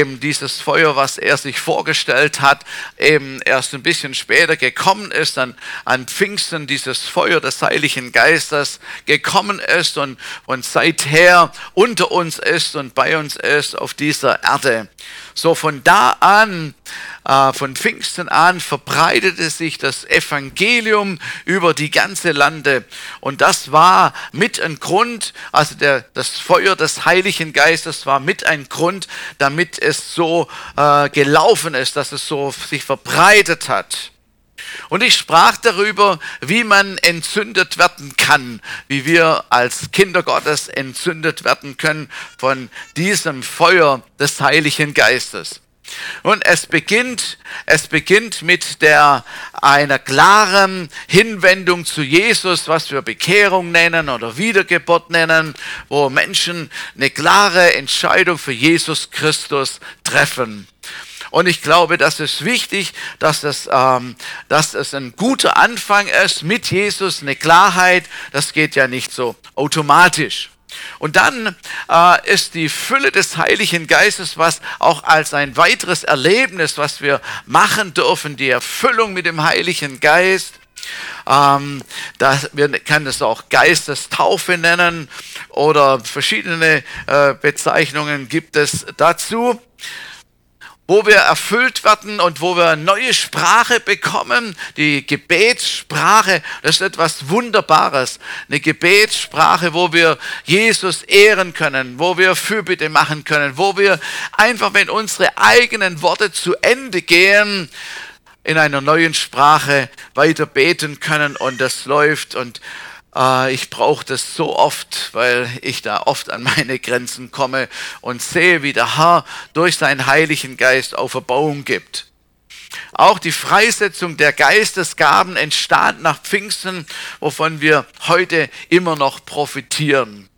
eben dieses Feuer, was er sich vorgestellt hat, eben erst ein bisschen später gekommen ist, dann an Pfingsten dieses Feuer des Heiligen Geistes gekommen ist und, und seither unter uns ist und bei uns ist auf dieser Erde. So von da an, äh, von Pfingsten an, verbreitete sich das Evangelium über die ganze Lande. Und das war mit ein Grund, also der, das Feuer des Heiligen Geistes war mit ein Grund, damit es so äh, gelaufen ist, dass es so sich verbreitet hat. Und ich sprach darüber, wie man entzündet werden kann, wie wir als Kinder Gottes entzündet werden können von diesem Feuer des Heiligen Geistes. Und es beginnt, es beginnt mit der, einer klaren Hinwendung zu Jesus, was wir Bekehrung nennen oder Wiedergeburt nennen, wo Menschen eine klare Entscheidung für Jesus Christus treffen. Und ich glaube, das ist wichtig, dass es, ähm, dass es ein guter Anfang ist mit Jesus, eine Klarheit. Das geht ja nicht so automatisch. Und dann äh, ist die Fülle des Heiligen Geistes, was auch als ein weiteres Erlebnis, was wir machen dürfen, die Erfüllung mit dem Heiligen Geist. Ähm, das, wir können es auch Geistestaufe nennen oder verschiedene äh, Bezeichnungen gibt es dazu wo wir erfüllt werden und wo wir neue Sprache bekommen, die Gebetssprache, das ist etwas Wunderbares. Eine Gebetssprache, wo wir Jesus ehren können, wo wir Fürbitte machen können, wo wir einfach, wenn unsere eigenen Worte zu Ende gehen, in einer neuen Sprache weiter beten können und das läuft und ich brauche das so oft, weil ich da oft an meine Grenzen komme und sehe, wie der Herr durch seinen Heiligen Geist Auferbauung gibt. Auch die Freisetzung der Geistesgaben entstand nach Pfingsten, wovon wir heute immer noch profitieren.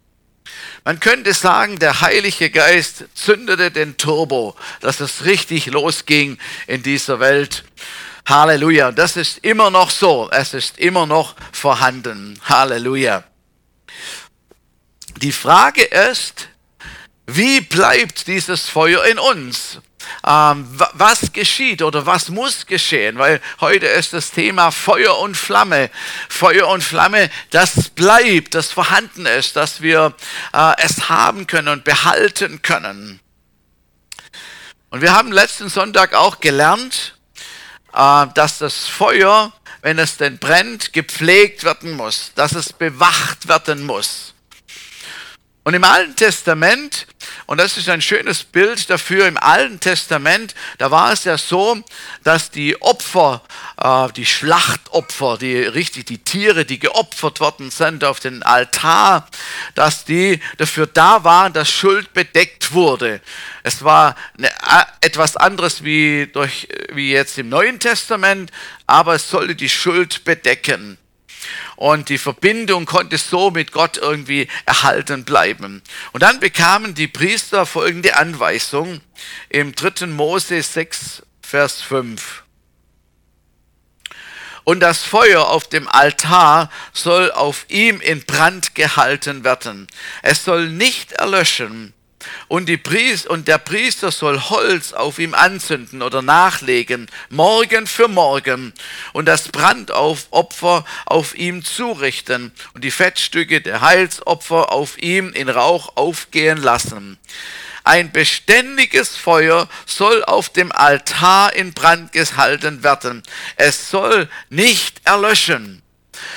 Man könnte sagen, der Heilige Geist zündete den Turbo, dass es richtig losging in dieser Welt. Halleluja. Das ist immer noch so. Es ist immer noch vorhanden. Halleluja. Die Frage ist, wie bleibt dieses Feuer in uns? Ähm, was geschieht oder was muss geschehen? Weil heute ist das Thema Feuer und Flamme. Feuer und Flamme, das bleibt, das vorhanden ist, dass wir äh, es haben können und behalten können. Und wir haben letzten Sonntag auch gelernt, dass das Feuer, wenn es denn brennt, gepflegt werden muss, dass es bewacht werden muss. Und im Alten Testament, und das ist ein schönes Bild dafür, im Alten Testament, da war es ja so, dass die Opfer, äh, die Schlachtopfer, die richtig, die Tiere, die geopfert worden sind auf den Altar, dass die dafür da waren, dass Schuld bedeckt wurde. Es war eine, etwas anderes wie, durch, wie jetzt im Neuen Testament, aber es sollte die Schuld bedecken und die Verbindung konnte so mit Gott irgendwie erhalten bleiben. Und dann bekamen die Priester folgende Anweisung im 3. Mose 6, Vers 5. Und das Feuer auf dem Altar soll auf ihm in Brand gehalten werden. Es soll nicht erlöschen, und, Priester, und der Priester soll Holz auf ihm anzünden oder nachlegen, morgen für morgen, und das Brandopfer auf ihm zurichten und die Fettstücke der Heilsopfer auf ihm in Rauch aufgehen lassen. Ein beständiges Feuer soll auf dem Altar in Brand gehalten werden. Es soll nicht erlöschen.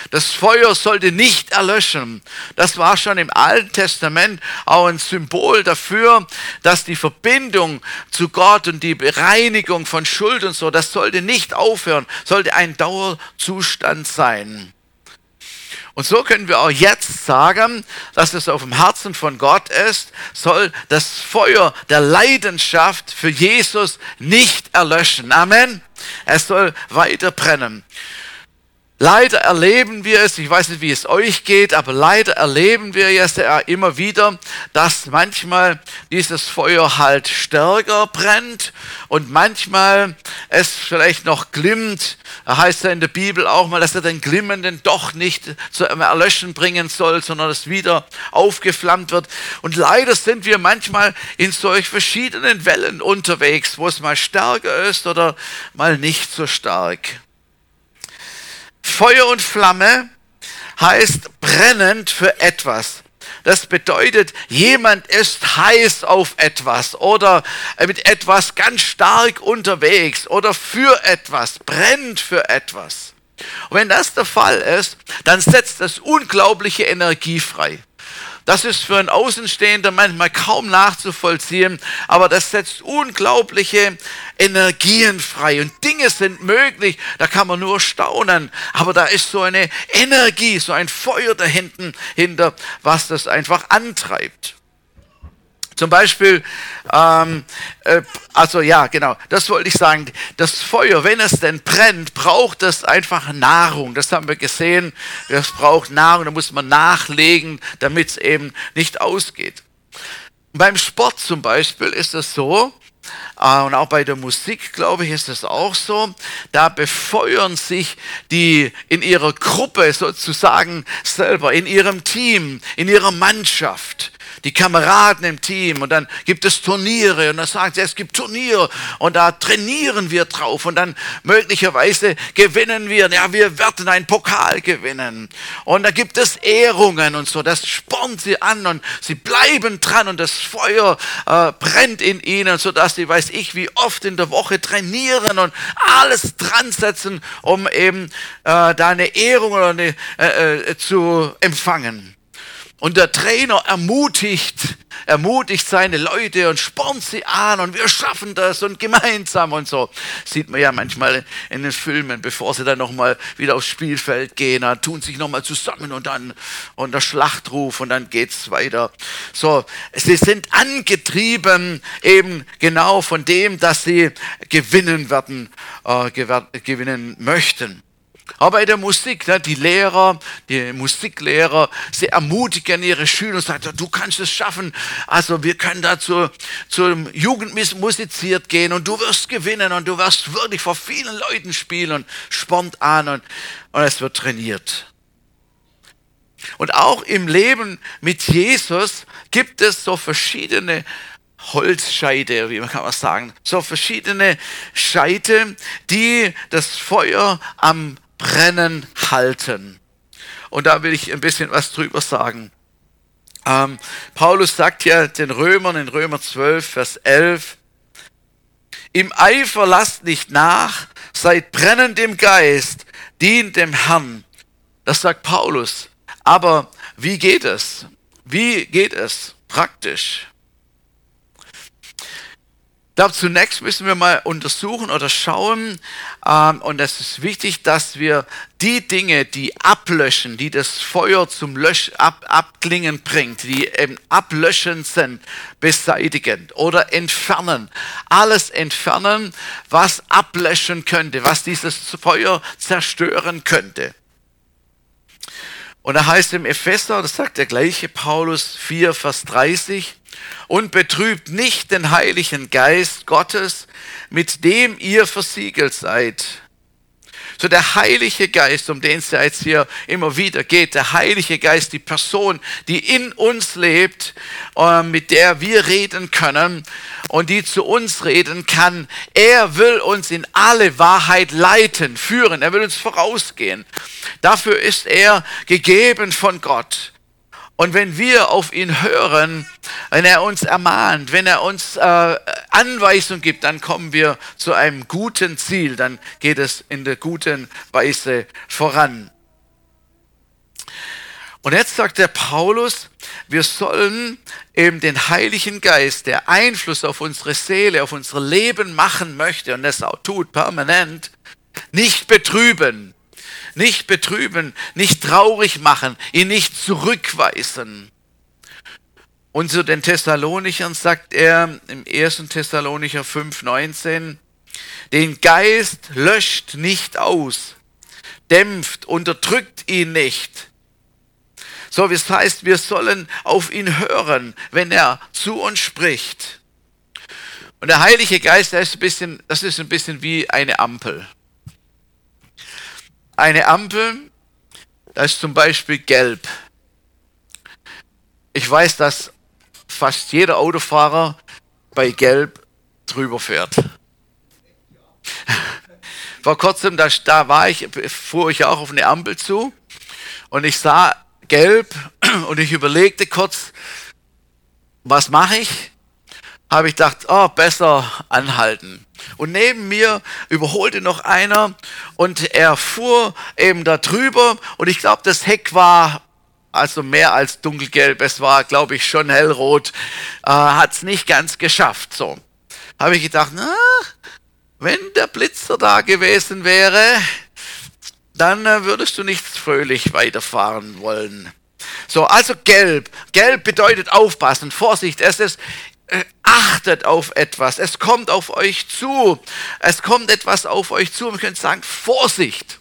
Das Feuer sollte nicht erlöschen. Das war schon im Alten Testament auch ein Symbol dafür, dass die Verbindung zu Gott und die Bereinigung von Schuld und so, das sollte nicht aufhören, sollte ein Dauerzustand sein. Und so können wir auch jetzt sagen, dass es auf dem Herzen von Gott ist, soll das Feuer der Leidenschaft für Jesus nicht erlöschen. Amen. Es soll weiter brennen. Leider erleben wir es, ich weiß nicht, wie es euch geht, aber leider erleben wir es ja immer wieder, dass manchmal dieses Feuer halt stärker brennt und manchmal es vielleicht noch glimmt. Da heißt ja in der Bibel auch mal, dass er den Glimmenden doch nicht zu einem Erlöschen bringen soll, sondern es wieder aufgeflammt wird. Und leider sind wir manchmal in solch verschiedenen Wellen unterwegs, wo es mal stärker ist oder mal nicht so stark. Feuer und Flamme heißt brennend für etwas. Das bedeutet, jemand ist heiß auf etwas oder mit etwas ganz stark unterwegs oder für etwas, brennt für etwas. Und wenn das der Fall ist, dann setzt das unglaubliche Energie frei. Das ist für einen Außenstehender manchmal kaum nachzuvollziehen, aber das setzt unglaubliche Energien frei und Dinge sind möglich, da kann man nur staunen, aber da ist so eine Energie, so ein Feuer dahinten, hinter, was das einfach antreibt. Zum Beispiel, ähm, äh, also ja, genau, das wollte ich sagen. Das Feuer, wenn es denn brennt, braucht es einfach Nahrung. Das haben wir gesehen. Es braucht Nahrung, da muss man nachlegen, damit es eben nicht ausgeht. Beim Sport zum Beispiel ist es so, äh, und auch bei der Musik, glaube ich, ist es auch so. Da befeuern sich die in ihrer Gruppe sozusagen selber, in ihrem Team, in ihrer Mannschaft die Kameraden im Team und dann gibt es Turniere und dann sagen sie, es gibt Turnier und da trainieren wir drauf und dann möglicherweise gewinnen wir, ja, wir werden einen Pokal gewinnen und da gibt es Ehrungen und so, das spornt sie an und sie bleiben dran und das Feuer äh, brennt in ihnen, sodass sie, weiß ich, wie oft in der Woche trainieren und alles dran setzen, um eben äh, da eine Ehrung oder eine, äh, äh zu empfangen. Und der Trainer ermutigt, ermutigt seine Leute und spornt sie an und wir schaffen das und gemeinsam und so. Sieht man ja manchmal in den Filmen, bevor sie dann nochmal wieder aufs Spielfeld gehen, dann tun sich nochmal zusammen und dann und der Schlachtruf und dann geht's weiter. So, sie sind angetrieben eben genau von dem, dass sie gewinnen werden, äh, gewinnen möchten. Aber bei der Musik, ne, die Lehrer, die Musiklehrer, sie ermutigen ihre Schüler und sagen, du kannst es schaffen. Also wir können da zu, zum Jugendmusiziert gehen und du wirst gewinnen und du wirst wirklich vor vielen Leuten spielen und spornt an und, und es wird trainiert. Und auch im Leben mit Jesus gibt es so verschiedene Holzscheite, wie man kann man sagen, so verschiedene Scheite, die das Feuer am Brennen halten. Und da will ich ein bisschen was drüber sagen. Ähm, Paulus sagt ja den Römern in Römer 12, Vers 11, im Eifer lasst nicht nach, seid brennend im Geist, dient dem Herrn. Das sagt Paulus. Aber wie geht es? Wie geht es praktisch? Glaube, zunächst müssen wir mal untersuchen oder schauen, ähm, und es ist wichtig, dass wir die Dinge, die ablöschen, die das Feuer zum Lösch, ab, Abklingen bringt, die eben ablöschend sind, beseitigen oder entfernen. Alles entfernen, was ablöschen könnte, was dieses Feuer zerstören könnte. Und da heißt im Epheser, das sagt der gleiche Paulus 4, Vers 30, und betrübt nicht den Heiligen Geist Gottes, mit dem ihr versiegelt seid. So der Heilige Geist, um den es jetzt hier immer wieder geht, der Heilige Geist, die Person, die in uns lebt, äh, mit der wir reden können und die zu uns reden kann, er will uns in alle Wahrheit leiten, führen, er will uns vorausgehen. Dafür ist er gegeben von Gott. Und wenn wir auf ihn hören, wenn er uns ermahnt, wenn er uns äh, Anweisung gibt, dann kommen wir zu einem guten Ziel, dann geht es in der guten Weise voran. Und jetzt sagt der Paulus, wir sollen eben den Heiligen Geist, der Einfluss auf unsere Seele, auf unser Leben machen möchte und das auch tut permanent, nicht betrüben nicht betrüben, nicht traurig machen, ihn nicht zurückweisen. Und zu den Thessalonichern sagt er im 1. Thessalonicher 5,19, den Geist löscht nicht aus. dämpft, unterdrückt ihn nicht. So, das heißt, wir sollen auf ihn hören, wenn er zu uns spricht. Und der Heilige Geist, der ist ein bisschen, das ist ein bisschen wie eine Ampel. Eine Ampel, das ist zum Beispiel gelb. Ich weiß, dass fast jeder Autofahrer bei gelb drüber fährt. Vor kurzem, da, da war ich, fuhr ich auch auf eine Ampel zu und ich sah gelb und ich überlegte kurz, was mache ich? Habe ich gedacht, oh, besser anhalten. Und neben mir überholte noch einer und er fuhr eben da drüber und ich glaube, das Heck war also mehr als dunkelgelb, es war, glaube ich, schon hellrot, äh, hat es nicht ganz geschafft. So habe ich gedacht, na, wenn der Blitzer da gewesen wäre, dann äh, würdest du nicht fröhlich weiterfahren wollen. So, also gelb. Gelb bedeutet aufpassen, Vorsicht. Es ist, äh, achtet auf etwas. Es kommt auf euch zu. Es kommt etwas auf euch zu. Und wir können sagen, Vorsicht.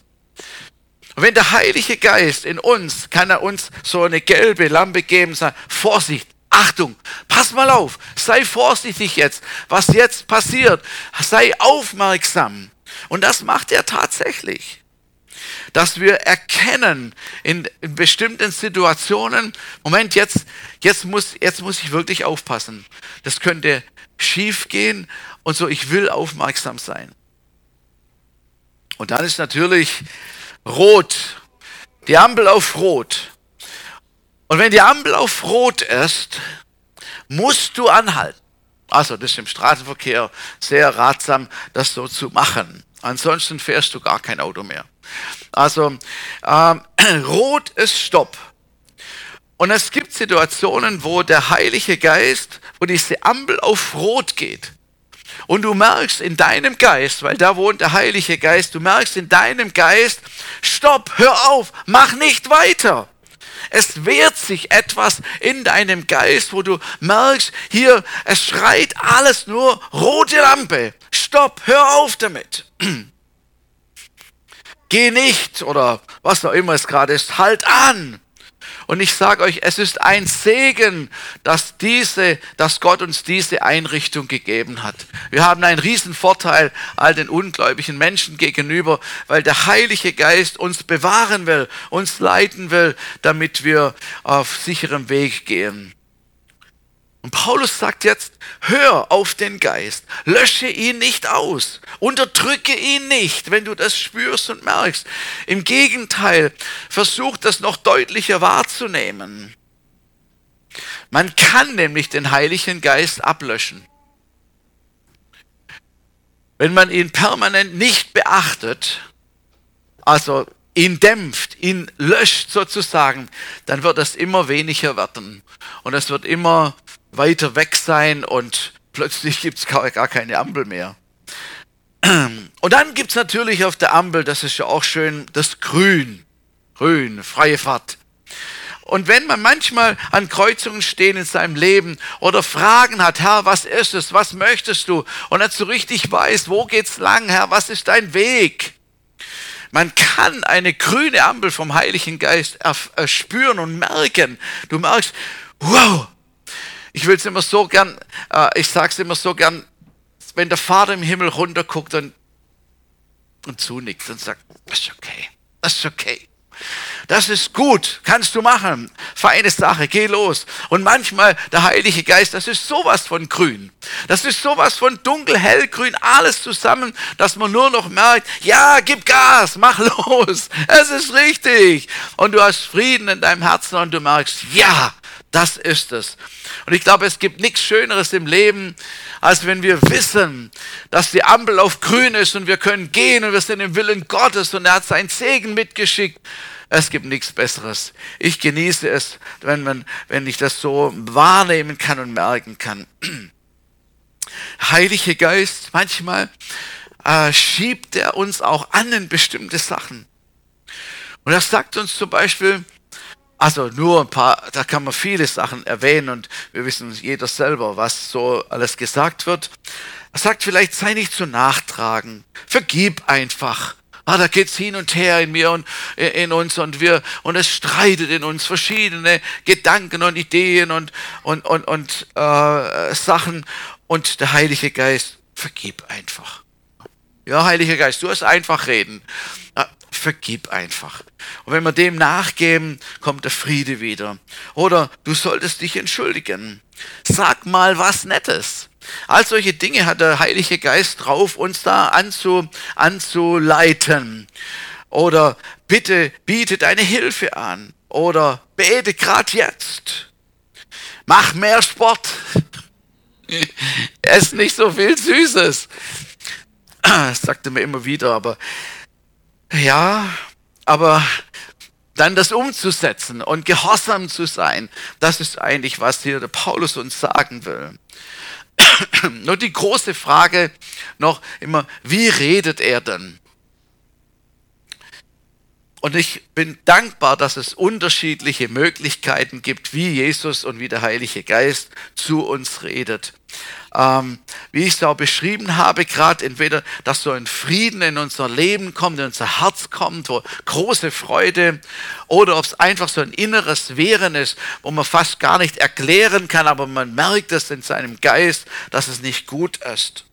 Und wenn der Heilige Geist in uns, kann er uns so eine gelbe Lampe geben sagen, Vorsicht, Achtung, pass mal auf, sei vorsichtig jetzt, was jetzt passiert, sei aufmerksam. Und das macht er tatsächlich dass wir erkennen in, in, bestimmten Situationen, Moment, jetzt, jetzt, muss, jetzt muss ich wirklich aufpassen. Das könnte schief gehen und so, ich will aufmerksam sein. Und dann ist natürlich rot, die Ampel auf rot. Und wenn die Ampel auf rot ist, musst du anhalten. Also das ist im Straßenverkehr sehr ratsam, das so zu machen. Ansonsten fährst du gar kein Auto mehr. Also ähm, rot ist Stopp. Und es gibt Situationen, wo der Heilige Geist, wo diese Ampel auf Rot geht. Und du merkst in deinem Geist, weil da wohnt der Heilige Geist, du merkst in deinem Geist, stopp, hör auf, mach nicht weiter. Es wehrt sich etwas in deinem Geist, wo du merkst, hier, es schreit alles nur rote Lampe. Stopp, hör auf damit. Geh nicht oder was auch immer es gerade ist, halt an. Und ich sage euch, es ist ein Segen, dass, diese, dass Gott uns diese Einrichtung gegeben hat. Wir haben einen riesen Vorteil all den ungläubigen Menschen gegenüber, weil der Heilige Geist uns bewahren will, uns leiten will, damit wir auf sicherem Weg gehen. Und Paulus sagt jetzt, hör auf den Geist, lösche ihn nicht aus, unterdrücke ihn nicht, wenn du das spürst und merkst. Im Gegenteil, versuch das noch deutlicher wahrzunehmen. Man kann nämlich den Heiligen Geist ablöschen. Wenn man ihn permanent nicht beachtet, also ihn dämpft, ihn löscht sozusagen, dann wird es immer weniger werden. Und es wird immer weiter weg sein und plötzlich gibt es gar, keine Ampel mehr. Und dann gibt es natürlich auf der Ampel, das ist ja auch schön, das Grün. Grün, freie Fahrt. Und wenn man manchmal an Kreuzungen stehen in seinem Leben oder Fragen hat, Herr, was ist es, was möchtest du? Und nicht so richtig weiß, wo geht's lang, Herr, was ist dein Weg? Man kann eine grüne Ampel vom Heiligen Geist spüren und merken. Du merkst, wow, ich will es immer so gern, äh, ich sage es immer so gern, wenn der Vater im Himmel runterguckt und, und zunickt und sagt, das ist okay, das ist okay. Das ist gut, kannst du machen. Feine Sache, geh los. Und manchmal der Heilige Geist, das ist sowas von grün. Das ist sowas von dunkel, hellgrün, alles zusammen, dass man nur noch merkt, ja, gib Gas, mach los. Es ist richtig. Und du hast Frieden in deinem Herzen und du merkst, ja, das ist es. Und ich glaube, es gibt nichts Schöneres im Leben, als wenn wir wissen, dass die Ampel auf grün ist und wir können gehen und wir sind im Willen Gottes und er hat seinen Segen mitgeschickt. Es gibt nichts Besseres. Ich genieße es, wenn, man, wenn ich das so wahrnehmen kann und merken kann. Heilige Geist, manchmal äh, schiebt er uns auch an in bestimmte Sachen. Und er sagt uns zum Beispiel, also nur ein paar, da kann man viele Sachen erwähnen und wir wissen jeder selber, was so alles gesagt wird. Er sagt vielleicht, sei nicht zu nachtragen, vergib einfach, Ah, da geht's hin und her in mir und in uns und wir und es streitet in uns verschiedene Gedanken und Ideen und und und, und äh, Sachen und der Heilige Geist vergib einfach. Ja, Heiliger Geist, du hast einfach reden. Vergib einfach. Und wenn wir dem nachgeben, kommt der Friede wieder. Oder du solltest dich entschuldigen. Sag mal was Nettes. All solche Dinge hat der Heilige Geist drauf, uns da anzu, anzuleiten. Oder bitte biete deine Hilfe an. Oder bete gerade jetzt. Mach mehr Sport. Ess nicht so viel Süßes. Das sagte mir immer wieder, aber ja, aber dann das umzusetzen und gehorsam zu sein, das ist eigentlich, was hier der Paulus uns sagen will. Nur die große Frage noch immer, wie redet er denn? Und ich bin dankbar, dass es unterschiedliche Möglichkeiten gibt, wie Jesus und wie der Heilige Geist zu uns redet. Ähm, wie ich es auch beschrieben habe, gerade entweder, dass so ein Frieden in unser Leben kommt, in unser Herz kommt, wo große Freude, oder ob es einfach so ein inneres Wehren ist, wo man fast gar nicht erklären kann, aber man merkt es in seinem Geist, dass es nicht gut ist.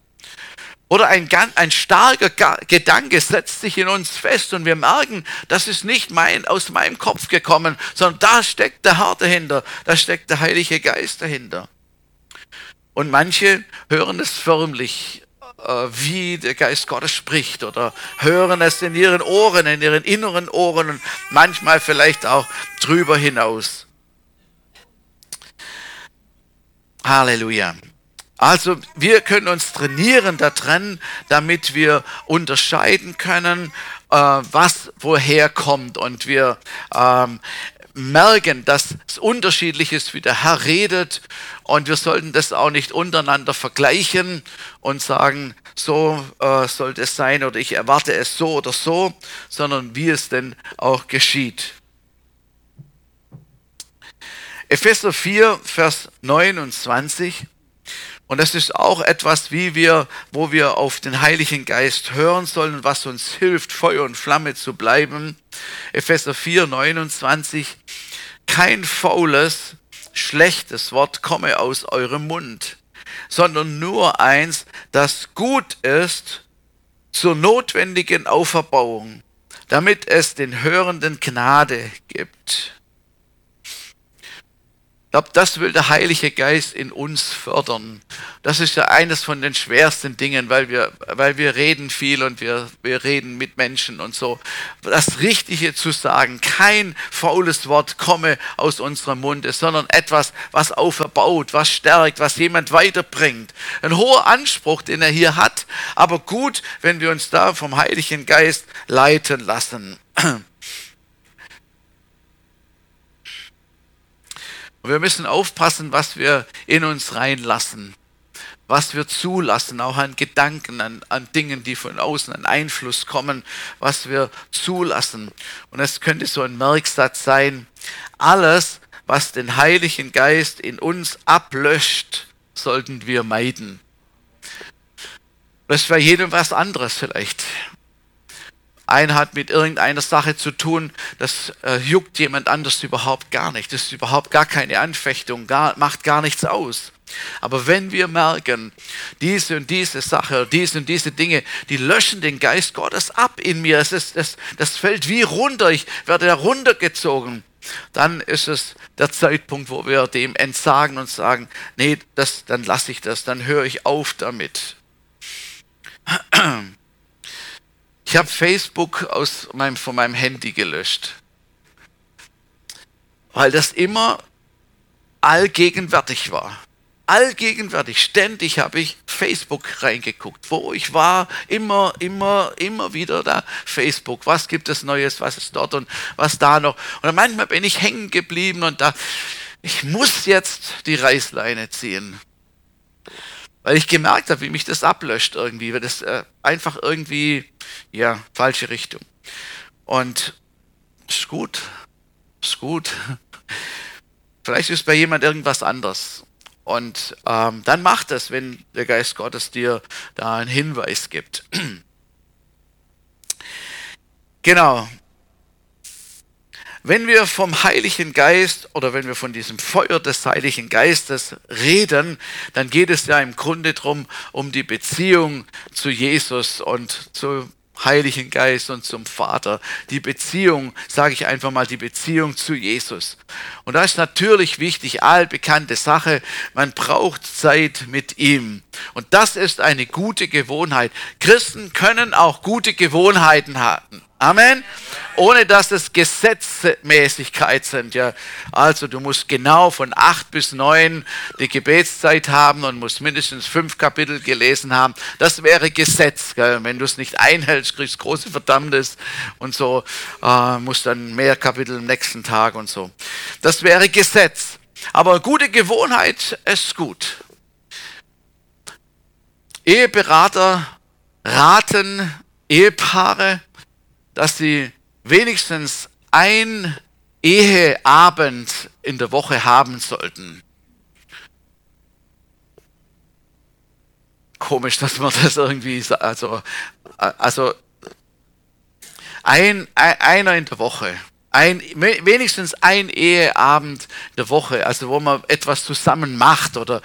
Oder ein, ein starker Gedanke setzt sich in uns fest und wir merken, das ist nicht mein, aus meinem Kopf gekommen, sondern da steckt der Herr dahinter, da steckt der Heilige Geist dahinter. Und manche hören es förmlich, äh, wie der Geist Gottes spricht oder hören es in ihren Ohren, in ihren inneren Ohren und manchmal vielleicht auch drüber hinaus. Halleluja. Also wir können uns trainieren daran, damit wir unterscheiden können, äh, was woher kommt. Und wir ähm, merken, dass es unterschiedlich ist, wie der Herr redet. Und wir sollten das auch nicht untereinander vergleichen und sagen, so äh, sollte es sein oder ich erwarte es so oder so, sondern wie es denn auch geschieht. Epheser 4, Vers 29. Und das ist auch etwas, wie wir, wo wir auf den Heiligen Geist hören sollen, was uns hilft, Feuer und Flamme zu bleiben. Epheser 4, 29. Kein faules, schlechtes Wort komme aus eurem Mund, sondern nur eins, das gut ist zur notwendigen Auferbauung, damit es den Hörenden Gnade gibt. Ich glaube, das will der Heilige Geist in uns fördern. Das ist ja eines von den schwersten Dingen, weil wir, weil wir reden viel und wir, wir reden mit Menschen und so. Das Richtige zu sagen, kein faules Wort komme aus unserem Munde, sondern etwas, was auferbaut, was stärkt, was jemand weiterbringt. Ein hoher Anspruch, den er hier hat, aber gut, wenn wir uns da vom Heiligen Geist leiten lassen. Und wir müssen aufpassen, was wir in uns reinlassen, was wir zulassen, auch an Gedanken, an, an Dingen, die von außen an Einfluss kommen, was wir zulassen. Und es könnte so ein Merksatz sein, alles, was den Heiligen Geist in uns ablöscht, sollten wir meiden. Das bei jedem was anderes vielleicht. Einer hat mit irgendeiner Sache zu tun, das äh, juckt jemand anders überhaupt gar nicht. Das ist überhaupt gar keine Anfechtung, gar, macht gar nichts aus. Aber wenn wir merken, diese und diese Sache, diese und diese Dinge, die löschen den Geist Gottes ab in mir, es ist, das, das fällt wie runter, ich werde heruntergezogen, dann ist es der Zeitpunkt, wo wir dem entsagen und sagen, nee, das, dann lasse ich das, dann höre ich auf damit. Ich habe Facebook aus meinem, von meinem Handy gelöscht, weil das immer allgegenwärtig war. Allgegenwärtig, ständig habe ich Facebook reingeguckt, wo ich war, immer, immer, immer wieder da. Facebook. Was gibt es Neues, was ist dort und was da noch. Und manchmal bin ich hängen geblieben und da, ich muss jetzt die Reißleine ziehen. Weil ich gemerkt habe, wie mich das ablöscht irgendwie, weil das äh, einfach irgendwie, ja, falsche Richtung. Und ist gut, ist gut. Vielleicht ist bei jemand irgendwas anders. Und ähm, dann macht es, wenn der Geist Gottes dir da einen Hinweis gibt. Genau. Wenn wir vom Heiligen Geist oder wenn wir von diesem Feuer des Heiligen Geistes reden, dann geht es ja im Grunde darum, um die Beziehung zu Jesus und zu Heiligen Geist und zum Vater. Die Beziehung, sage ich einfach mal, die Beziehung zu Jesus. Und da ist natürlich wichtig, allbekannte Sache, man braucht Zeit mit ihm. Und das ist eine gute Gewohnheit. Christen können auch gute Gewohnheiten haben. Amen. Ohne dass es Gesetzmäßigkeit sind. Ja. Also du musst genau von acht bis neun die Gebetszeit haben und musst mindestens fünf Kapitel gelesen haben. Das wäre Gesetz. Gell. Wenn du es nicht einhältst, kriegst du große Verdammnis und so. Äh, musst dann mehr Kapitel am nächsten Tag und so. Das wäre Gesetz. Aber gute Gewohnheit ist gut. Eheberater raten Ehepaare, dass sie wenigstens ein Eheabend in der Woche haben sollten. Komisch, dass man das irgendwie, also, also ein, einer in der Woche. Ein, wenigstens ein Eheabend der Woche, also wo man etwas zusammen macht oder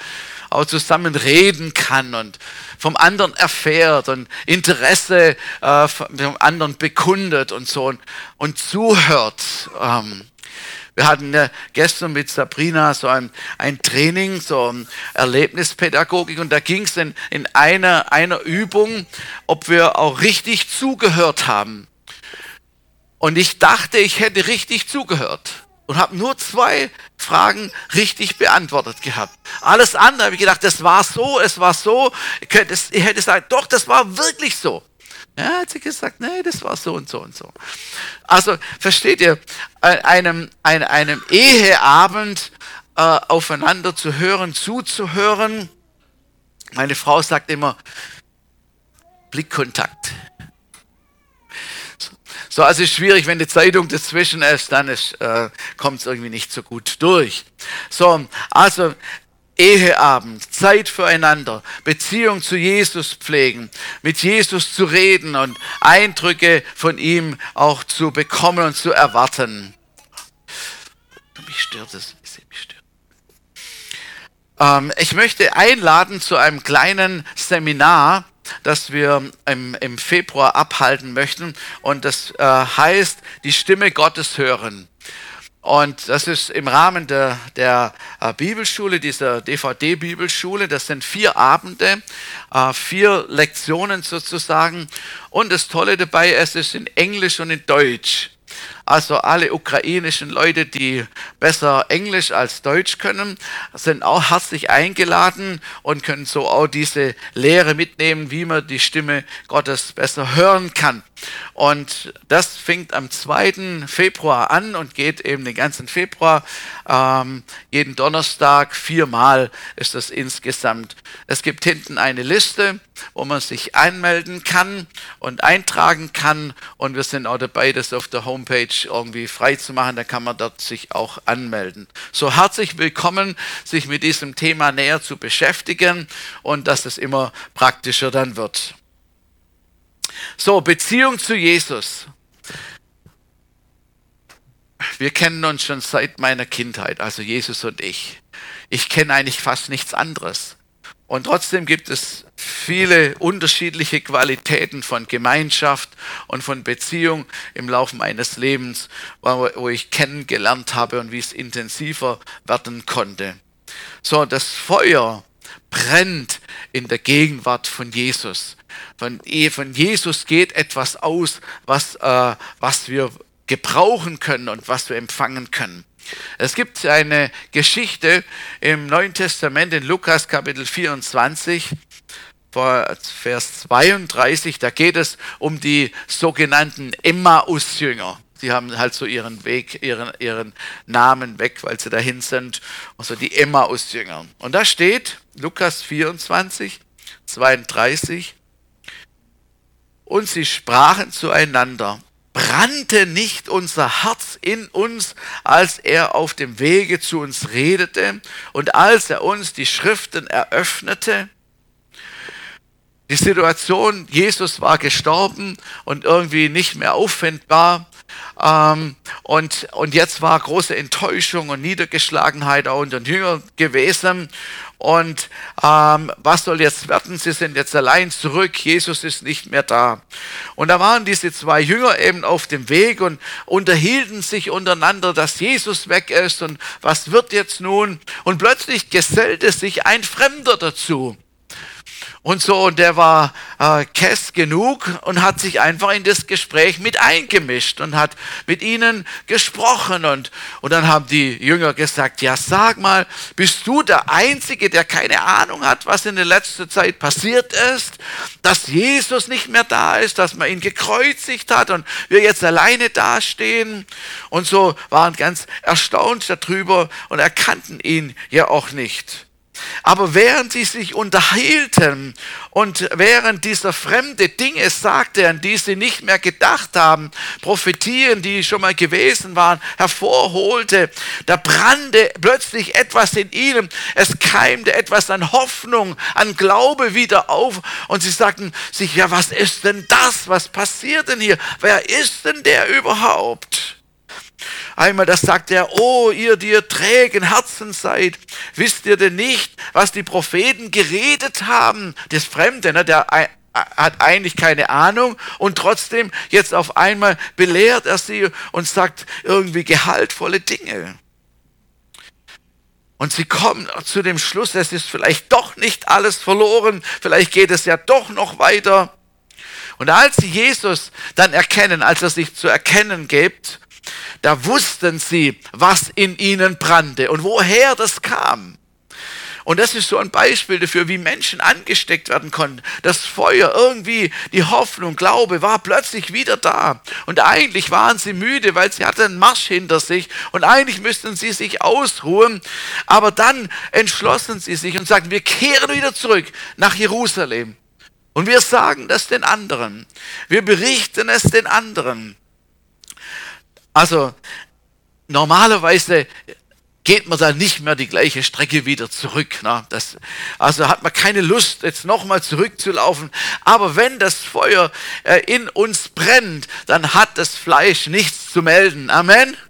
auch zusammen reden kann und vom anderen erfährt und Interesse äh, vom anderen bekundet und so und, und zuhört. Ähm, wir hatten ja gestern mit Sabrina so ein, ein Training, so ein Erlebnispädagogik und da ging es in, in einer, einer Übung, ob wir auch richtig zugehört haben. Und ich dachte, ich hätte richtig zugehört und habe nur zwei Fragen richtig beantwortet gehabt. Alles andere habe ich gedacht, das war so, es war so. Ich, könnte, ich hätte gesagt, doch, das war wirklich so. Ja, hat sie gesagt, nee, das war so und so und so. Also versteht ihr, einem, einem, einem Eheabend äh, aufeinander zu hören, zuzuhören. Meine Frau sagt immer, Blickkontakt. So, also ist schwierig, wenn die Zeitung dazwischen ist, dann äh, kommt es irgendwie nicht so gut durch. So, also Eheabend, Zeit füreinander, Beziehung zu Jesus pflegen, mit Jesus zu reden und Eindrücke von ihm auch zu bekommen und zu erwarten. Mich stört es. Mich stört. Ähm, ich möchte einladen zu einem kleinen Seminar das wir im, im Februar abhalten möchten. Und das äh, heißt, die Stimme Gottes hören. Und das ist im Rahmen der, der äh, Bibelschule, dieser DVD-Bibelschule. Das sind vier Abende, äh, vier Lektionen sozusagen. Und das Tolle dabei ist, es ist in Englisch und in Deutsch. Also alle ukrainischen Leute, die besser Englisch als Deutsch können, sind auch herzlich eingeladen und können so auch diese Lehre mitnehmen, wie man die Stimme Gottes besser hören kann. Und das fängt am 2. Februar an und geht eben den ganzen Februar. Ähm, jeden Donnerstag viermal ist das insgesamt. Es gibt hinten eine Liste, wo man sich anmelden kann und eintragen kann. Und wir sind auch dabei, das auf der Homepage irgendwie frei zu machen. Da kann man dort sich auch anmelden. So herzlich willkommen, sich mit diesem Thema näher zu beschäftigen und dass es immer praktischer dann wird. So, Beziehung zu Jesus. Wir kennen uns schon seit meiner Kindheit, also Jesus und ich. Ich kenne eigentlich fast nichts anderes. Und trotzdem gibt es viele unterschiedliche Qualitäten von Gemeinschaft und von Beziehung im Laufe meines Lebens, wo ich kennengelernt habe und wie es intensiver werden konnte. So, das Feuer brennt in der Gegenwart von Jesus. Von, von Jesus geht etwas aus, was, äh, was wir gebrauchen können und was wir empfangen können. Es gibt eine Geschichte im Neuen Testament in Lukas Kapitel 24, Vers 32, da geht es um die sogenannten Emmaus-Jünger. Sie haben halt so ihren Weg, ihren, ihren Namen weg, weil sie dahin sind. Also die Emmaus-Jünger. Und da steht Lukas 24, 32. Und sie sprachen zueinander, brannte nicht unser Herz in uns, als er auf dem Wege zu uns redete und als er uns die Schriften eröffnete? die Situation, Jesus war gestorben und irgendwie nicht mehr auffindbar. Ähm, und, und jetzt war große Enttäuschung und Niedergeschlagenheit auch unter den Jüngern gewesen. Und ähm, was soll jetzt werden? Sie sind jetzt allein zurück. Jesus ist nicht mehr da. Und da waren diese zwei Jünger eben auf dem Weg und unterhielten sich untereinander, dass Jesus weg ist und was wird jetzt nun? Und plötzlich gesellte sich ein Fremder dazu und so. Und der war äh, kess genug und hat sich einfach in das Gespräch mit eingemischt und hat mit ihnen gesprochen. Und, und dann haben die Jünger gesagt, ja sag mal, bist du der Einzige, der keine Ahnung hat, was in der letzten Zeit passiert ist? Dass Jesus nicht mehr da ist, dass man ihn gekreuzigt hat und wir jetzt alleine dastehen. Und so waren ganz erstaunt darüber und erkannten ihn ja auch nicht. Aber während sie sich unterhielten und während dieser Fremde Dinge sagte, an die sie nicht mehr gedacht haben, Prophetien, die schon mal gewesen waren, hervorholte, da brannte plötzlich etwas in ihnen. Es keimte etwas an Hoffnung, an Glaube wieder auf. Und sie sagten sich, ja, was ist denn das? Was passiert denn hier? Wer ist denn der überhaupt? Einmal, das sagt er, oh, ihr, die ihr trägen Herzen seid, wisst ihr denn nicht, was die Propheten geredet haben? Das Fremde, ne, der hat eigentlich keine Ahnung und trotzdem jetzt auf einmal belehrt er sie und sagt irgendwie gehaltvolle Dinge. Und sie kommen zu dem Schluss, es ist vielleicht doch nicht alles verloren, vielleicht geht es ja doch noch weiter. Und als sie Jesus dann erkennen, als er sich zu erkennen gibt, da wussten sie, was in ihnen brannte und woher das kam. Und das ist so ein Beispiel dafür, wie Menschen angesteckt werden konnten. Das Feuer, irgendwie die Hoffnung, Glaube war plötzlich wieder da. Und eigentlich waren sie müde, weil sie hatten einen Marsch hinter sich und eigentlich müssten sie sich ausruhen. Aber dann entschlossen sie sich und sagten, wir kehren wieder zurück nach Jerusalem. Und wir sagen das den anderen. Wir berichten es den anderen. Also normalerweise geht man dann nicht mehr die gleiche Strecke wieder zurück. Ne? Das, also hat man keine Lust, jetzt nochmal zurückzulaufen. Aber wenn das Feuer äh, in uns brennt, dann hat das Fleisch nichts zu melden. Amen.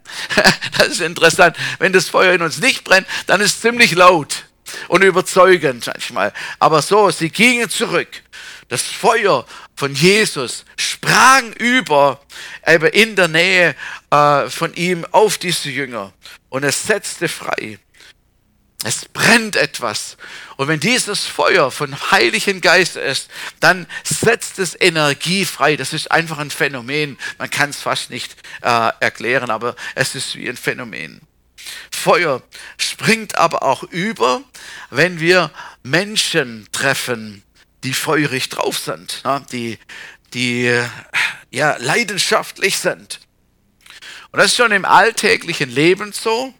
Das ist interessant. Wenn das Feuer in uns nicht brennt, dann ist es ziemlich laut und überzeugend manchmal. Aber so, sie gingen zurück. Das Feuer von Jesus sprang über, eben in der Nähe äh, von ihm auf diese Jünger und es setzte frei. Es brennt etwas. Und wenn dieses Feuer von Heiligen Geist ist, dann setzt es Energie frei. Das ist einfach ein Phänomen. Man kann es fast nicht äh, erklären, aber es ist wie ein Phänomen. Feuer springt aber auch über, wenn wir Menschen treffen, die feurig drauf sind, die, die ja, leidenschaftlich sind. Und das ist schon im alltäglichen Leben so.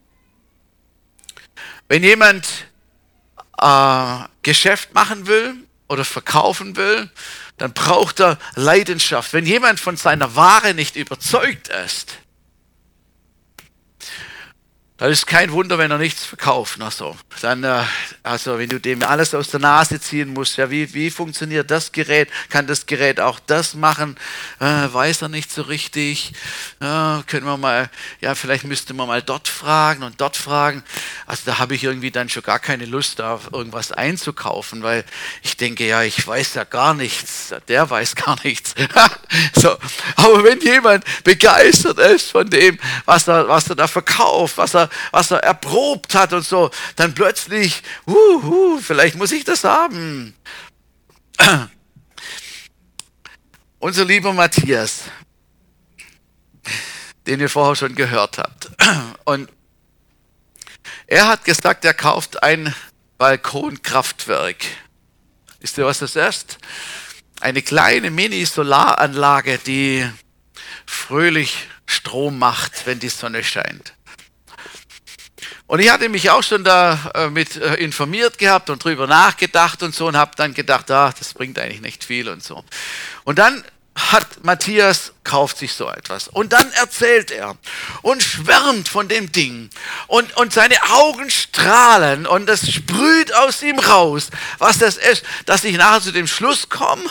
Wenn jemand äh, Geschäft machen will oder verkaufen will, dann braucht er Leidenschaft. Wenn jemand von seiner Ware nicht überzeugt ist, das ist kein Wunder, wenn er nichts verkauft. Also, dann, äh, also wenn du dem alles aus der Nase ziehen musst, ja, wie, wie funktioniert das Gerät? Kann das Gerät auch das machen? Äh, weiß er nicht so richtig. Ja, können wir mal, ja, vielleicht müsste man mal dort fragen und dort fragen. Also da habe ich irgendwie dann schon gar keine Lust, da irgendwas einzukaufen, weil ich denke, ja, ich weiß ja gar nichts. Der weiß gar nichts. so. Aber wenn jemand begeistert ist von dem, was er, was er da verkauft, was er was er erprobt hat und so, dann plötzlich, uh, uh, vielleicht muss ich das haben. Unser lieber Matthias, den ihr vorher schon gehört habt. Und er hat gesagt, er kauft ein Balkonkraftwerk. Wisst ihr, was das ist? Eine kleine Mini-Solaranlage, die fröhlich Strom macht, wenn die Sonne scheint. Und ich hatte mich auch schon da äh, mit äh, informiert gehabt und drüber nachgedacht und so und habe dann gedacht, ah, das bringt eigentlich nicht viel und so. Und dann hat Matthias, kauft sich so etwas. Und dann erzählt er und schwärmt von dem Ding. Und, und seine Augen strahlen und es sprüht aus ihm raus, was das ist, dass ich nachher zu dem Schluss komme.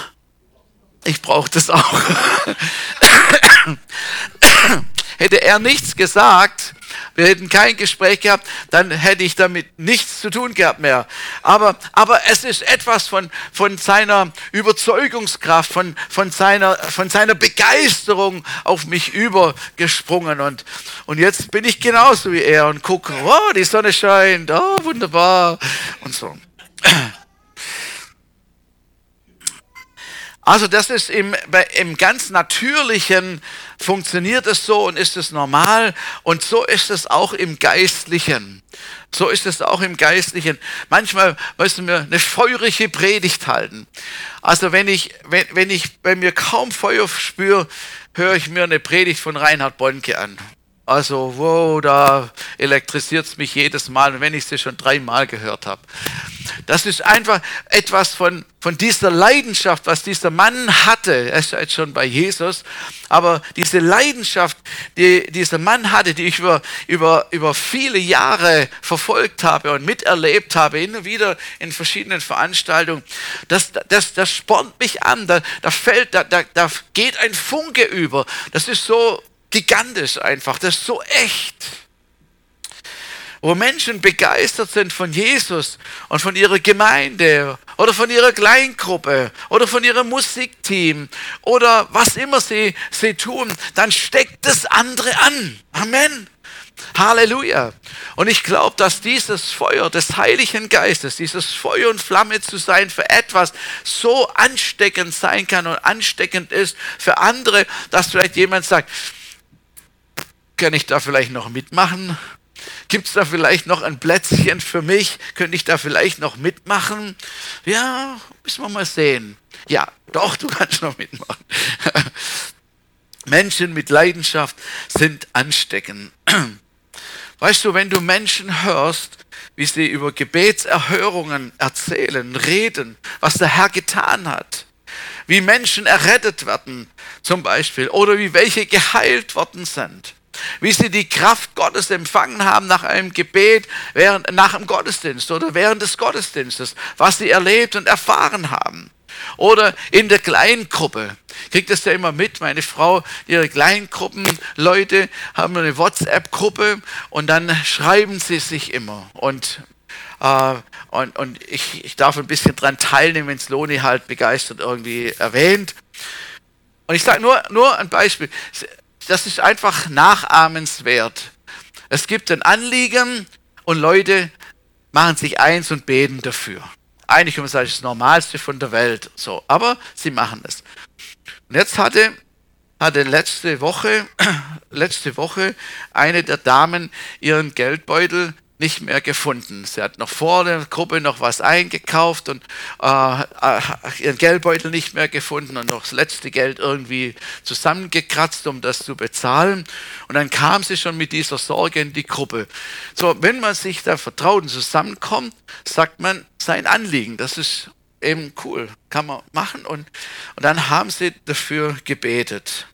Ich brauche das auch. Hätte er nichts gesagt, wir hätten kein Gespräch gehabt, dann hätte ich damit nichts zu tun gehabt mehr. Aber, aber es ist etwas von, von seiner Überzeugungskraft, von, von, seiner, von seiner Begeisterung auf mich übergesprungen. Und, und jetzt bin ich genauso wie er und gucke, oh, die Sonne scheint, oh, wunderbar und so. Also das ist im, im ganz Natürlichen funktioniert es so und ist es normal und so ist es auch im Geistlichen. So ist es auch im Geistlichen. Manchmal müssen wir eine feurige Predigt halten. Also wenn ich, wenn, wenn ich bei mir kaum Feuer spüre, höre ich mir eine Predigt von Reinhard Bonke an. Also, wow, da elektrisiert es mich jedes Mal, wenn ich sie schon dreimal gehört habe. Das ist einfach etwas von, von dieser Leidenschaft, was dieser Mann hatte. Er ist jetzt schon bei Jesus, aber diese Leidenschaft, die dieser Mann hatte, die ich über, über, über viele Jahre verfolgt habe und miterlebt habe, immer wieder in verschiedenen Veranstaltungen, das, das, das spornt mich an. Da, da fällt, da, da, da geht ein Funke über. Das ist so gigantisch einfach, das ist so echt. Wo Menschen begeistert sind von Jesus und von ihrer Gemeinde oder von ihrer Kleingruppe oder von ihrem Musikteam oder was immer sie, sie tun, dann steckt das andere an. Amen. Halleluja. Und ich glaube, dass dieses Feuer des Heiligen Geistes, dieses Feuer und Flamme zu sein für etwas so ansteckend sein kann und ansteckend ist für andere, dass vielleicht jemand sagt, kann ich da vielleicht noch mitmachen? Gibt es da vielleicht noch ein Plätzchen für mich? Könnte ich da vielleicht noch mitmachen? Ja, müssen wir mal sehen. Ja, doch, du kannst noch mitmachen. Menschen mit Leidenschaft sind ansteckend. Weißt du, wenn du Menschen hörst, wie sie über Gebetserhörungen erzählen, reden, was der Herr getan hat, wie Menschen errettet werden zum Beispiel oder wie welche geheilt worden sind, wie sie die Kraft Gottes empfangen haben nach einem Gebet, während, nach dem Gottesdienst oder während des Gottesdienstes, was sie erlebt und erfahren haben. Oder in der Kleingruppe. Kriegt das ja immer mit. Meine Frau, ihre Kleingruppenleute haben eine WhatsApp-Gruppe und dann schreiben sie sich immer. Und, äh, und, und ich, ich darf ein bisschen dran teilnehmen, wenn es Loni halt begeistert irgendwie erwähnt. Und ich sage nur, nur ein Beispiel das ist einfach nachahmenswert. Es gibt ein Anliegen und Leute machen sich eins und beten dafür. Eigentlich kann man sagen, das das Normalste von der Welt. So, aber sie machen es. Und jetzt hatte, hatte letzte Woche, letzte Woche eine der Damen ihren Geldbeutel nicht mehr gefunden. Sie hat noch vor der Gruppe noch was eingekauft und äh, äh, ihren Geldbeutel nicht mehr gefunden und noch das letzte Geld irgendwie zusammengekratzt, um das zu bezahlen. Und dann kam sie schon mit dieser Sorge in die Gruppe. So, wenn man sich da vertraut und zusammenkommt, sagt man sein Anliegen. Das ist eben cool, kann man machen. Und, und dann haben sie dafür gebetet.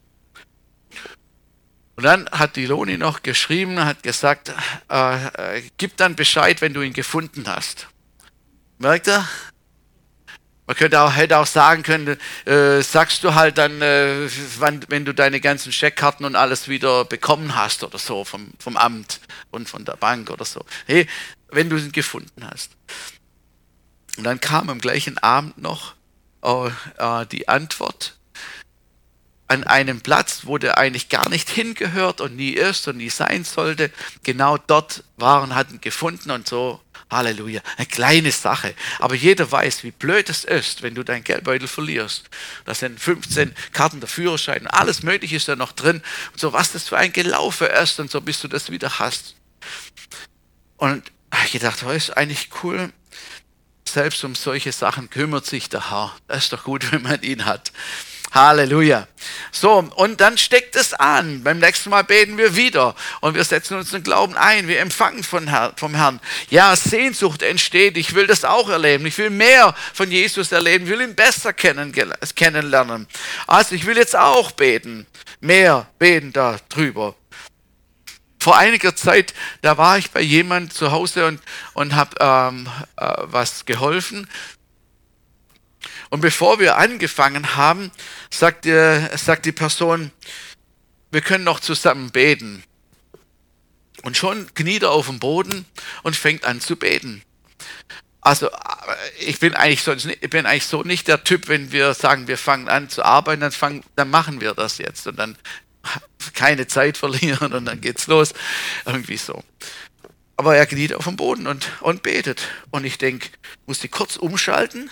Und dann hat die Loni noch geschrieben, hat gesagt, äh, äh, gib dann Bescheid, wenn du ihn gefunden hast. Merkt er? Man könnte auch, hätte auch sagen können, äh, sagst du halt dann, äh, wann, wenn du deine ganzen Scheckkarten und alles wieder bekommen hast oder so vom, vom Amt und von der Bank oder so. Hey, wenn du ihn gefunden hast. Und dann kam am gleichen Abend noch äh, die Antwort, an einem Platz, wo der eigentlich gar nicht hingehört und nie ist und nie sein sollte, genau dort waren, hatten gefunden und so, Halleluja, eine kleine Sache. Aber jeder weiß, wie blöd es ist, wenn du dein Geldbeutel verlierst. Da sind 15 Karten der Führerschein, alles Mögliche ist da noch drin und so, was das für ein Gelaufe ist und so, bis du das wieder hast. Und ich gedacht, oh, ist eigentlich cool. Selbst um solche Sachen kümmert sich der Herr. Das ist doch gut, wenn man ihn hat. Halleluja. So, und dann steckt es an. Beim nächsten Mal beten wir wieder und wir setzen uns den Glauben ein. Wir empfangen vom Herrn. Ja, Sehnsucht entsteht. Ich will das auch erleben. Ich will mehr von Jesus erleben. Ich will ihn besser kennenlernen. Also, ich will jetzt auch beten. Mehr beten darüber. Vor einiger Zeit, da war ich bei jemand zu Hause und, und habe ähm, äh, was geholfen. Und bevor wir angefangen haben, sagt, äh, sagt die Person, wir können noch zusammen beten. Und schon kniet er auf dem Boden und fängt an zu beten. Also ich bin eigentlich, sonst, ich bin eigentlich so nicht der Typ, wenn wir sagen, wir fangen an zu arbeiten, dann, fangen, dann machen wir das jetzt und dann keine Zeit verlieren und dann geht's los. Irgendwie so. Aber er kniet auf dem Boden und, und betet. Und ich denke, muss ich kurz umschalten,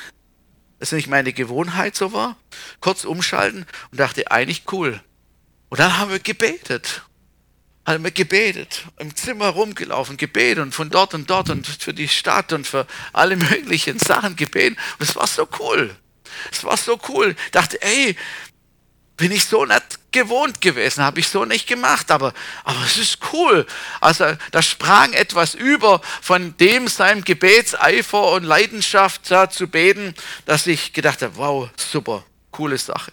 dass nicht meine Gewohnheit so war. Kurz umschalten und dachte, eigentlich cool. Und dann haben wir gebetet. Haben wir gebetet, im Zimmer rumgelaufen, gebetet und von dort und dort und für die Stadt und für alle möglichen Sachen gebeten. Und es war so cool. Es war so cool. Ich dachte, ey, bin ich so nicht gewohnt gewesen, habe ich so nicht gemacht, aber, aber es ist cool. Also da sprang etwas über von dem seinem Gebetseifer und Leidenschaft da zu beten, dass ich gedacht habe, wow, super, coole Sache.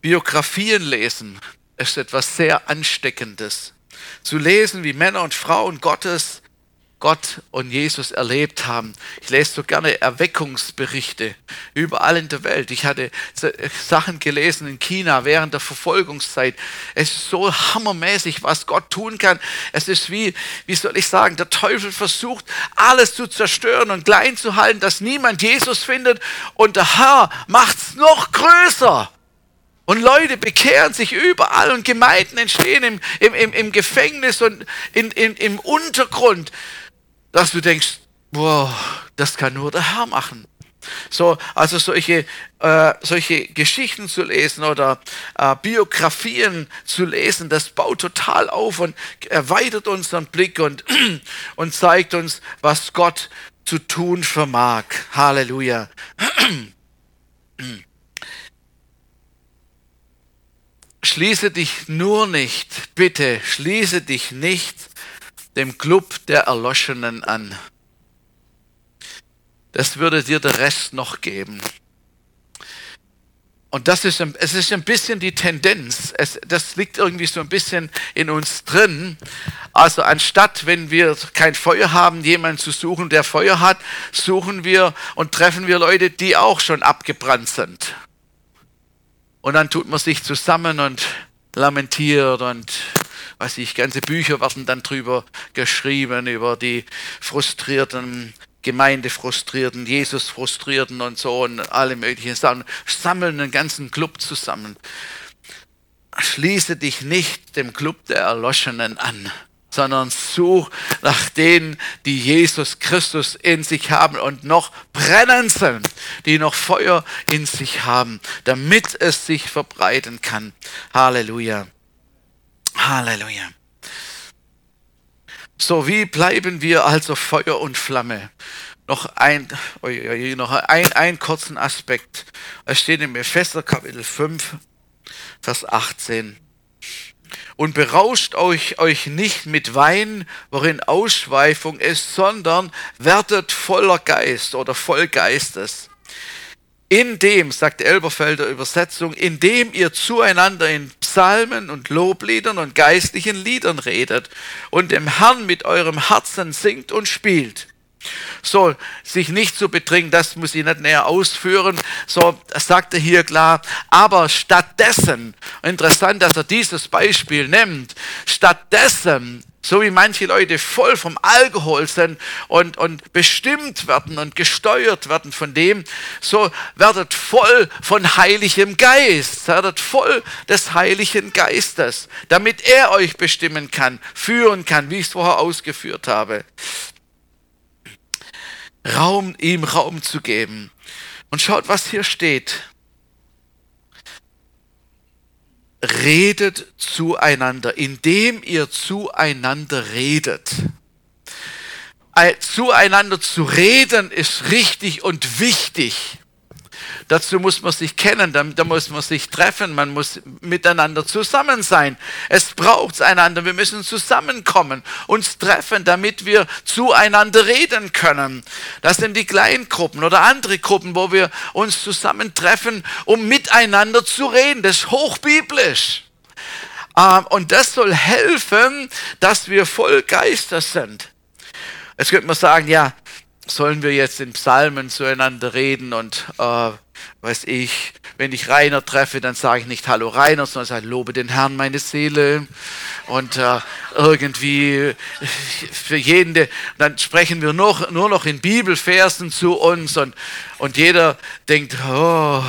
Biografien lesen ist etwas sehr Ansteckendes. Zu lesen, wie Männer und Frauen Gottes Gott und Jesus erlebt haben. Ich lese so gerne Erweckungsberichte überall in der Welt. Ich hatte Sachen gelesen in China während der Verfolgungszeit. Es ist so hammermäßig, was Gott tun kann. Es ist wie, wie soll ich sagen, der Teufel versucht, alles zu zerstören und klein zu halten, dass niemand Jesus findet. Und der Herr macht es noch größer. Und Leute bekehren sich überall und Gemeinden entstehen im, im, im, im Gefängnis und in, in, im Untergrund dass du denkst, boah, das kann nur der Herr machen. So, also solche, äh, solche Geschichten zu lesen oder äh, Biografien zu lesen, das baut total auf und erweitert unseren Blick und, und zeigt uns, was Gott zu tun vermag. Halleluja. Schließe dich nur nicht, bitte, schließe dich nicht dem Club der Erloschenen an. Das würde dir der Rest noch geben. Und das ist, es ist ein bisschen die Tendenz. Es, das liegt irgendwie so ein bisschen in uns drin. Also anstatt, wenn wir kein Feuer haben, jemanden zu suchen, der Feuer hat, suchen wir und treffen wir Leute, die auch schon abgebrannt sind. Und dann tut man sich zusammen und lamentiert und weiß ich, ganze Bücher werden dann drüber geschrieben, über die frustrierten Gemeindefrustrierten, Jesus-Frustrierten und so und alle möglichen Sachen. Sammeln einen ganzen Club zusammen. Schließe dich nicht dem Club der Erloschenen an, sondern such nach denen, die Jesus Christus in sich haben und noch brennen sind, die noch Feuer in sich haben, damit es sich verbreiten kann. Halleluja. Halleluja. So, wie bleiben wir also Feuer und Flamme? Noch ein, noch ein, ein kurzen Aspekt. Es steht im Epheser Kapitel 5, Vers 18. Und berauscht euch, euch nicht mit Wein, worin Ausschweifung ist, sondern werdet voller Geist oder voll Geistes in dem, sagt die Elberfelder Übersetzung, in dem ihr zueinander in Psalmen und Lobliedern und geistlichen Liedern redet und dem Herrn mit eurem Herzen singt und spielt. So, sich nicht zu betrinken, das muss ich nicht näher ausführen. So, sagt er hier klar. Aber stattdessen, interessant, dass er dieses Beispiel nimmt, stattdessen so wie manche Leute voll vom Alkohol sind und, und bestimmt werden und gesteuert werden von dem, so werdet voll von Heiligem Geist, werdet voll des Heiligen Geistes, damit er euch bestimmen kann, führen kann, wie ich es vorher ausgeführt habe. Raum, ihm Raum zu geben. Und schaut, was hier steht. Redet zueinander, indem ihr zueinander redet. Zueinander zu reden ist richtig und wichtig. Dazu muss man sich kennen, da, da, muss man sich treffen, man muss miteinander zusammen sein. Es braucht einander, wir müssen zusammenkommen, uns treffen, damit wir zueinander reden können. Das sind die Kleingruppen oder andere Gruppen, wo wir uns zusammentreffen, um miteinander zu reden. Das ist hochbiblisch. Ähm, und das soll helfen, dass wir voll Geister sind. Jetzt könnte man sagen, ja, sollen wir jetzt in Psalmen zueinander reden und äh, weiß ich, wenn ich Rainer treffe, dann sage ich nicht Hallo Rainer, sondern sage Lobe den Herrn meine Seele und äh, irgendwie für jeden, dann sprechen wir nur, nur noch in Bibelversen zu uns und, und jeder denkt, oh,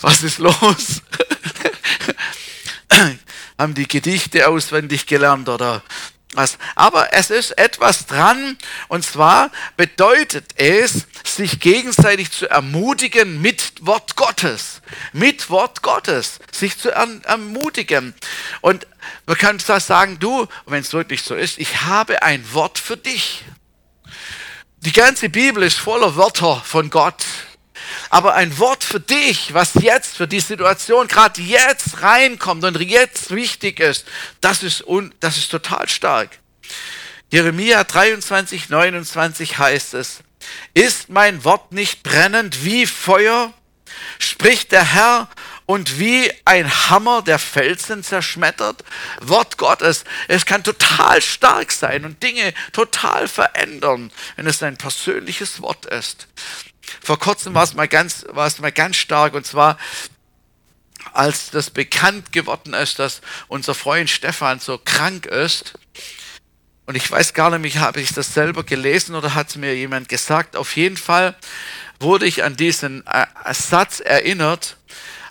was ist los? Haben die Gedichte auswendig gelernt oder was. Aber es ist etwas dran, und zwar bedeutet es, sich gegenseitig zu ermutigen mit Wort Gottes. Mit Wort Gottes, sich zu ermutigen. Und man kann sagen, du, wenn es wirklich so ist, ich habe ein Wort für dich. Die ganze Bibel ist voller Wörter von Gott. Aber ein Wort für dich, was jetzt für die Situation gerade jetzt reinkommt und jetzt wichtig ist, das ist, un, das ist total stark. Jeremia 23, 29 heißt es, ist mein Wort nicht brennend wie Feuer, spricht der Herr, und wie ein Hammer der Felsen zerschmettert. Wort Gottes, es kann total stark sein und Dinge total verändern, wenn es ein persönliches Wort ist. Vor kurzem war es mal ganz, war es mal ganz stark und zwar als das bekannt geworden ist, dass unser Freund Stefan so krank ist. Und ich weiß gar nicht, habe ich das selber gelesen oder hat es mir jemand gesagt. Auf jeden Fall wurde ich an diesen äh, Satz erinnert,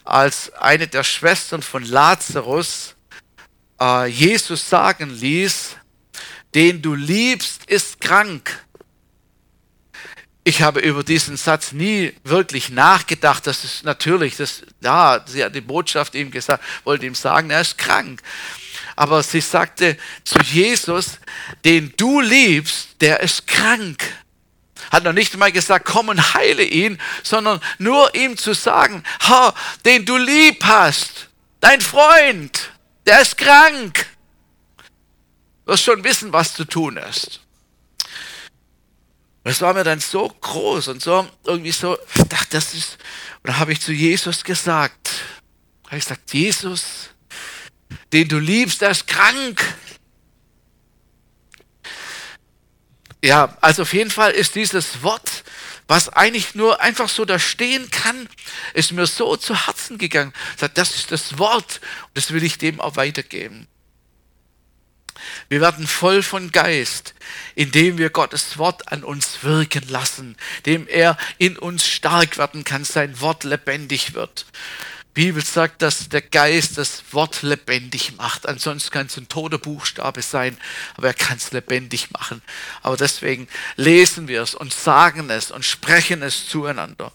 als eine der Schwestern von Lazarus äh, Jesus sagen ließ, den du liebst, ist krank ich habe über diesen Satz nie wirklich nachgedacht. Das ist natürlich, das, ja, sie hat die Botschaft ihm gesagt, wollte ihm sagen, er ist krank. Aber sie sagte zu Jesus, den du liebst, der ist krank. Hat noch nicht mal gesagt, komm und heile ihn, sondern nur ihm zu sagen, ha, den du lieb hast, dein Freund, der ist krank. Du wirst schon wissen, was zu tun ist. Das war mir dann so groß und so irgendwie so, dachte, das ist, und da habe ich zu Jesus gesagt, habe ich gesagt, Jesus, den du liebst, der ist krank. Ja, also auf jeden Fall ist dieses Wort, was eigentlich nur einfach so da stehen kann, ist mir so zu Herzen gegangen. Das ist das Wort und das will ich dem auch weitergeben. Wir werden voll von Geist, indem wir Gottes Wort an uns wirken lassen, dem er in uns stark werden kann, sein Wort lebendig wird. Die Bibel sagt, dass der Geist das Wort lebendig macht. Ansonsten kann es ein toter Buchstabe sein, aber er kann es lebendig machen. Aber deswegen lesen wir es und sagen es und sprechen es zueinander.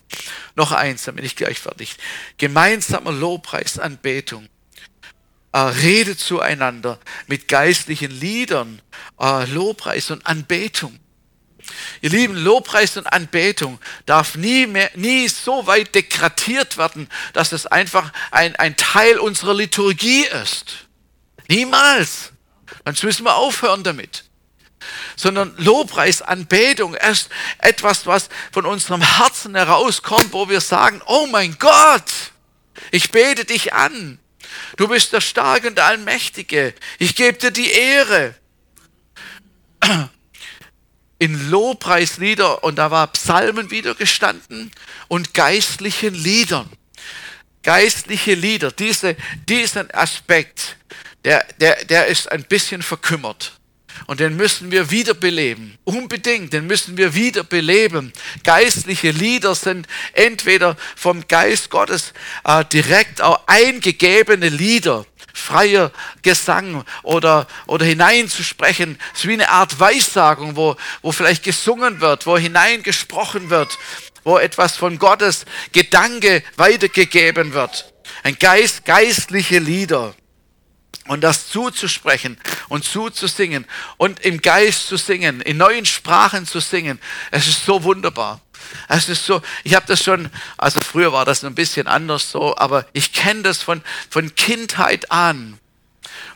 Noch eins, dann bin ich gleich fertig. Gemeinsamer Lobpreis, Anbetung äh, redet zueinander mit geistlichen Liedern, äh, Lobpreis und Anbetung. Ihr Lieben, Lobpreis und Anbetung darf nie, mehr, nie so weit degradiert werden, dass es einfach ein, ein Teil unserer Liturgie ist. Niemals. Sonst müssen wir aufhören damit. Sondern Lobpreis, Anbetung ist etwas, was von unserem Herzen herauskommt, wo wir sagen, oh mein Gott, ich bete dich an. Du bist der Starke und Allmächtige. Ich gebe dir die Ehre. In Lobpreislieder, und da war Psalmen wieder gestanden und geistlichen Liedern. Geistliche Lieder, diese, diesen Aspekt, der, der, der ist ein bisschen verkümmert. Und den müssen wir wiederbeleben. Unbedingt, den müssen wir wiederbeleben. Geistliche Lieder sind entweder vom Geist Gottes äh, direkt auch eingegebene Lieder, freier Gesang oder, oder hineinzusprechen. Es ist wie eine Art Weissagung, wo, wo vielleicht gesungen wird, wo hineingesprochen wird, wo etwas von Gottes Gedanke weitergegeben wird. Ein Geist, geistliche Lieder und das zuzusprechen und zuzusingen und im Geist zu singen, in neuen Sprachen zu singen, es ist so wunderbar. Es ist so, ich habe das schon, also früher war das ein bisschen anders so, aber ich kenne das von, von Kindheit an.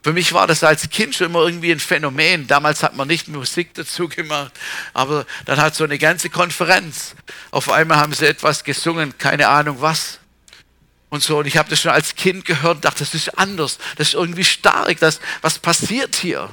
Für mich war das als Kind schon immer irgendwie ein Phänomen. Damals hat man nicht Musik dazu gemacht, aber dann hat so eine ganze Konferenz. Auf einmal haben sie etwas gesungen, keine Ahnung was. Und so, und ich habe das schon als Kind gehört und dachte, das ist anders, das ist irgendwie stark, das, was passiert hier?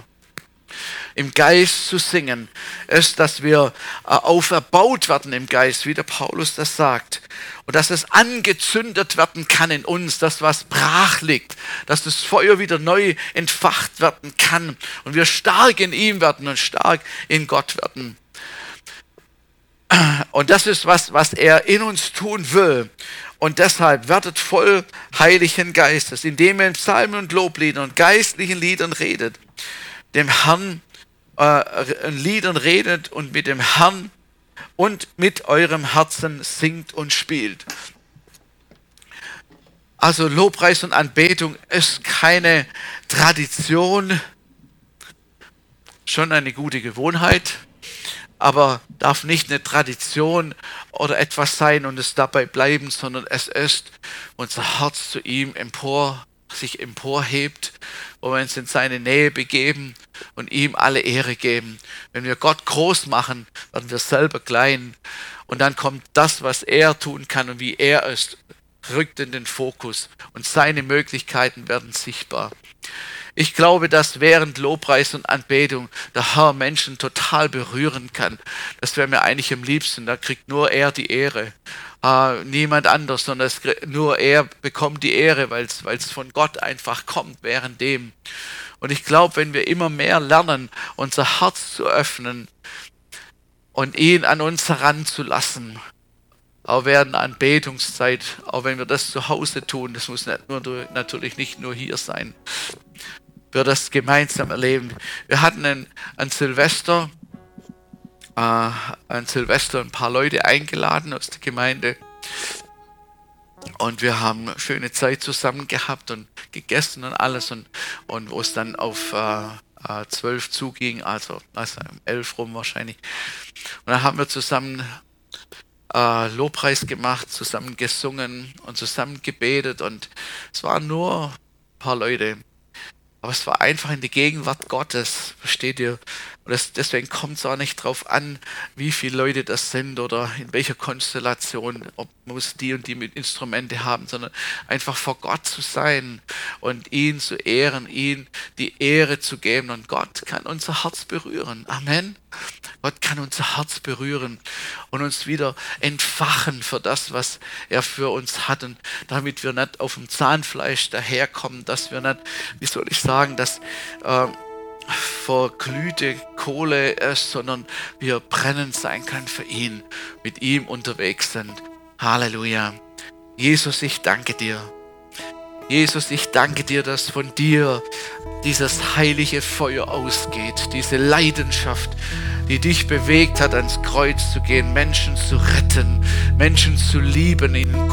im Geist zu singen, ist, dass wir äh, auferbaut werden im Geist, wie der Paulus das sagt. Und dass es angezündet werden kann in uns, das was brach liegt, dass das Feuer wieder neu entfacht werden kann und wir stark in ihm werden und stark in Gott werden. Und das ist was, was er in uns tun will. Und deshalb werdet voll Heiligen Geistes, indem ihr in Psalmen und Lobliedern und geistlichen Liedern redet, dem Herrn äh, Liedern redet und mit dem Herrn und mit eurem Herzen singt und spielt. Also Lobpreis und Anbetung ist keine Tradition, schon eine gute Gewohnheit, aber darf nicht eine Tradition oder etwas sein und es dabei bleiben, sondern es ist unser Herz zu ihm empor, sich emporhebt, wo wir uns in seine Nähe begeben und ihm alle Ehre geben. Wenn wir Gott groß machen, werden wir selber klein. Und dann kommt das, was er tun kann und wie er ist, rückt in den Fokus und seine Möglichkeiten werden sichtbar. Ich glaube, dass während Lobpreis und Anbetung der Herr Menschen total berühren kann. Das wäre mir eigentlich am liebsten. Da kriegt nur er die Ehre. Äh, niemand anders, sondern es, nur er bekommt die Ehre, weil es von Gott einfach kommt während dem. Und ich glaube, wenn wir immer mehr lernen, unser Herz zu öffnen und ihn an uns heranzulassen, auch während Anbetungszeit, auch wenn wir das zu Hause tun, das muss natürlich nicht nur hier sein, wir das gemeinsam erleben. Wir hatten ein, ein Silvester, äh, ein Silvester ein paar Leute eingeladen aus der Gemeinde und wir haben eine schöne Zeit zusammen gehabt und gegessen und alles. Und, und wo es dann auf äh, äh, zwölf zuging, also, also um elf rum wahrscheinlich. Und dann haben wir zusammen äh, Lobpreis gemacht, zusammen gesungen und zusammen gebetet. Und es waren nur ein paar Leute. Aber es war einfach in die Gegenwart Gottes, versteht ihr? Und das, deswegen kommt es auch nicht drauf an, wie viele Leute das sind oder in welcher Konstellation, ob muss die und die mit Instrumente haben, sondern einfach vor Gott zu sein und ihn zu ehren, ihn die Ehre zu geben. Und Gott kann unser Herz berühren. Amen. Gott kann unser Herz berühren und uns wieder entfachen für das, was er für uns hat. Und damit wir nicht auf dem Zahnfleisch daherkommen, dass wir nicht, wie soll ich sagen, dass äh, verglühte Kohle ist, sondern wir brennend sein können für ihn, mit ihm unterwegs sind. Halleluja. Jesus, ich danke dir. Jesus, ich danke dir, dass von dir dieses heilige Feuer ausgeht, diese Leidenschaft, die dich bewegt hat, ans Kreuz zu gehen, Menschen zu retten, Menschen zu lieben, ihnen gut